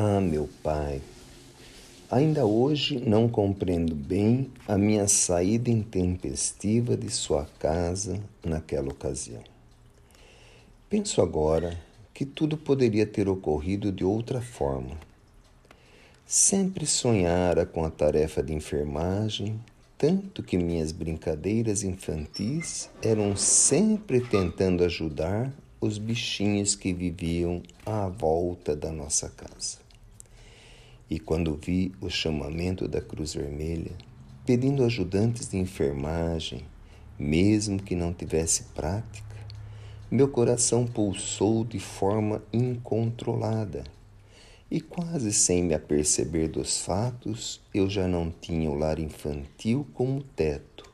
Ah, meu Pai, ainda hoje não compreendo bem a minha saída intempestiva de Sua casa naquela ocasião. Penso agora que tudo poderia ter ocorrido de outra forma. Sempre sonhara com a tarefa de enfermagem, tanto que minhas brincadeiras infantis eram sempre tentando ajudar os bichinhos que viviam à volta da nossa casa. E quando vi o chamamento da Cruz Vermelha, pedindo ajudantes de enfermagem, mesmo que não tivesse prática, meu coração pulsou de forma incontrolada. E quase sem me aperceber dos fatos, eu já não tinha o lar infantil como teto,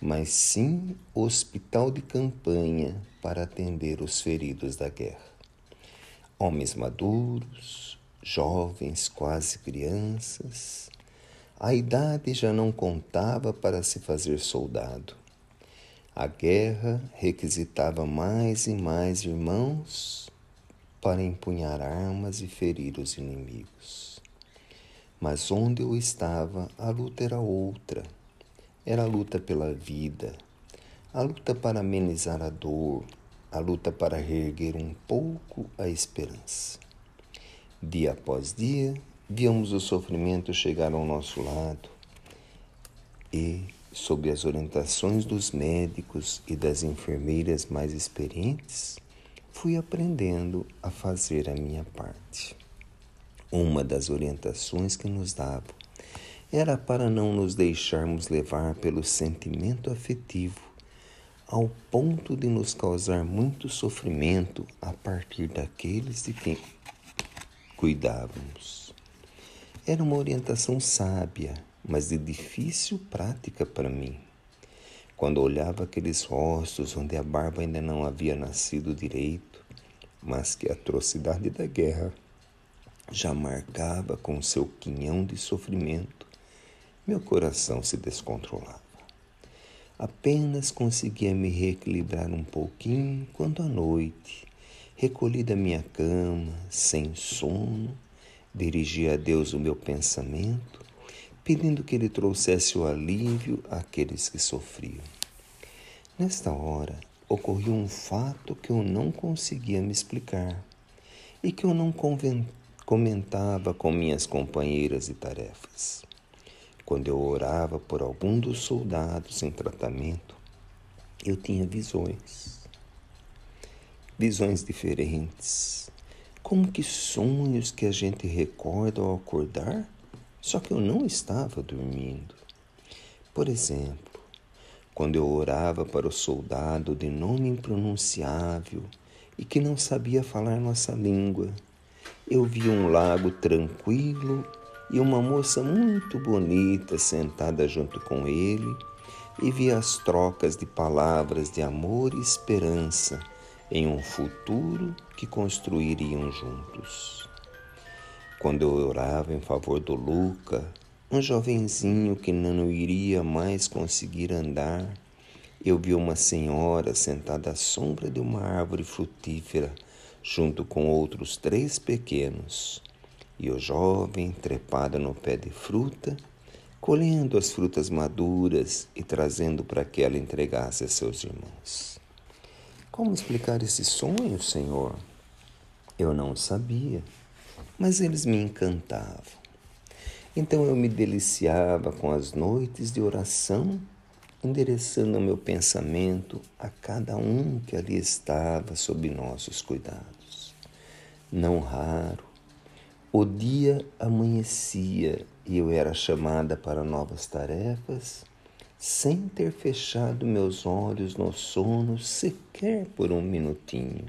mas sim hospital de campanha para atender os feridos da guerra. Homens maduros, jovens, quase crianças. A idade já não contava para se fazer soldado. A guerra requisitava mais e mais irmãos para empunhar armas e ferir os inimigos. Mas onde eu estava, a luta era outra. Era a luta pela vida, a luta para amenizar a dor, a luta para reerguer um pouco a esperança. Dia após dia, víamos o sofrimento chegar ao nosso lado e, sob as orientações dos médicos e das enfermeiras mais experientes, fui aprendendo a fazer a minha parte. Uma das orientações que nos davam era para não nos deixarmos levar pelo sentimento afetivo ao ponto de nos causar muito sofrimento a partir daqueles de quem cuidávamos. Era uma orientação sábia, mas de difícil prática para mim. Quando olhava aqueles rostos onde a barba ainda não havia nascido direito, mas que a atrocidade da guerra já marcava com seu quinhão de sofrimento, meu coração se descontrolava. Apenas conseguia me reequilibrar um pouquinho quando à noite, Recolhi da minha cama, sem sono, dirigi a Deus o meu pensamento, pedindo que Ele trouxesse o alívio àqueles que sofriam. Nesta hora, ocorreu um fato que eu não conseguia me explicar e que eu não comentava com minhas companheiras de tarefas. Quando eu orava por algum dos soldados em tratamento, eu tinha visões visões diferentes, como que sonhos que a gente recorda ao acordar, só que eu não estava dormindo. Por exemplo, quando eu orava para o soldado de nome impronunciável e que não sabia falar nossa língua, eu via um lago tranquilo e uma moça muito bonita sentada junto com ele e via as trocas de palavras de amor e esperança em um futuro que construiriam juntos. Quando eu orava em favor do Luca, um jovenzinho que não iria mais conseguir andar, eu vi uma senhora sentada à sombra de uma árvore frutífera, junto com outros três pequenos, e o jovem trepado no pé de fruta, colhendo as frutas maduras e trazendo para que ela entregasse a seus irmãos. Como explicar esse sonho, Senhor? Eu não sabia, mas eles me encantavam. Então eu me deliciava com as noites de oração, endereçando meu pensamento a cada um que ali estava sob nossos cuidados. Não raro, o dia amanhecia e eu era chamada para novas tarefas sem ter fechado meus olhos no sono sequer por um minutinho.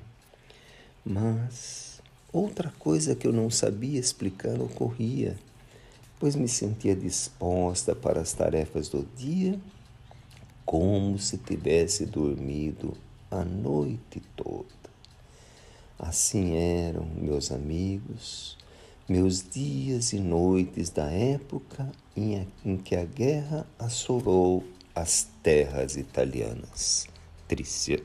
Mas outra coisa que eu não sabia explicar ocorria, pois me sentia disposta para as tarefas do dia, como se tivesse dormido a noite toda. Assim eram, meus amigos, meus dias e noites da época em, que a guerra assolou as terras italianas. Trícia.